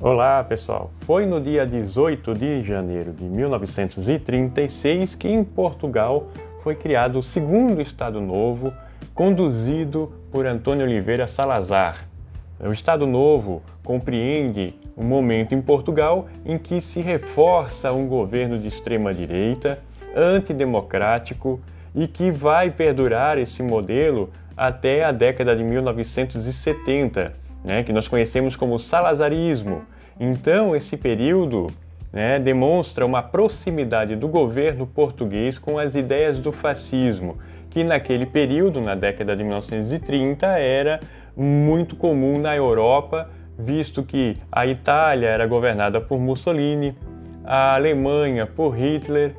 Olá pessoal, foi no dia 18 de janeiro de 1936 que em Portugal foi criado o segundo Estado Novo, conduzido por Antônio Oliveira Salazar. O Estado Novo compreende um momento em Portugal em que se reforça um governo de extrema-direita, antidemocrático e que vai perdurar esse modelo até a década de 1970, né, que nós conhecemos como salazarismo. Então, esse período né, demonstra uma proximidade do governo português com as ideias do fascismo, que naquele período, na década de 1930, era muito comum na Europa, visto que a Itália era governada por Mussolini, a Alemanha por Hitler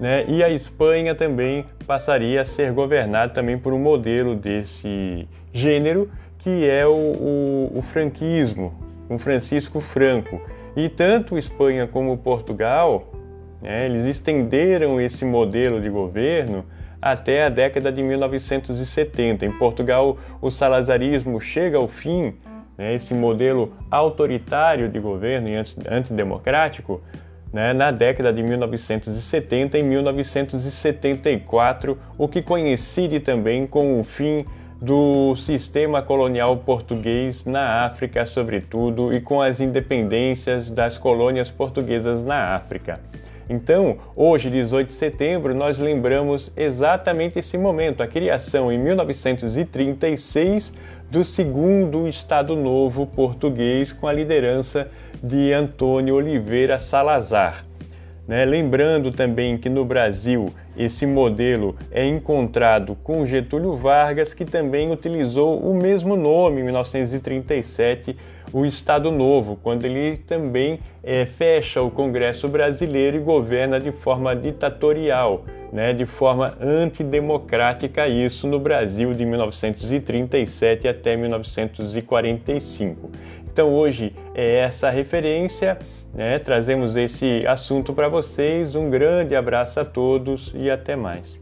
né? E a Espanha também passaria a ser governada também por um modelo desse gênero, que é o, o, o franquismo, com Francisco Franco. E tanto Espanha como Portugal, né, eles estenderam esse modelo de governo até a década de 1970. Em Portugal, o salazarismo chega ao fim, né, esse modelo autoritário de governo e antidemocrático, né, na década de 1970 e 1974, o que coincide também com o fim do sistema colonial português na África, sobretudo, e com as independências das colônias portuguesas na África. Então, hoje, 18 de setembro, nós lembramos exatamente esse momento, a criação em 1936 do segundo Estado Novo português com a liderança de Antônio Oliveira Salazar. Né? Lembrando também que no Brasil esse modelo é encontrado com Getúlio Vargas, que também utilizou o mesmo nome em 1937, o Estado Novo, quando ele também é, fecha o Congresso Brasileiro e governa de forma ditatorial, né, de forma antidemocrática, isso no Brasil de 1937 até 1945. Então hoje é essa referência né? Trazemos esse assunto para vocês. Um grande abraço a todos e até mais.